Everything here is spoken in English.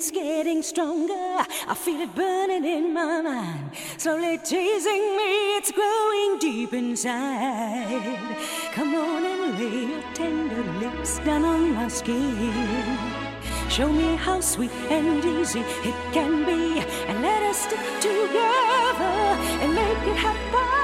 It's getting stronger. I feel it burning in my mind. Slowly teasing me, it's growing deep inside. Come on and lay your tender lips down on my skin. Show me how sweet and easy it can be. And let us stick together and make it happen.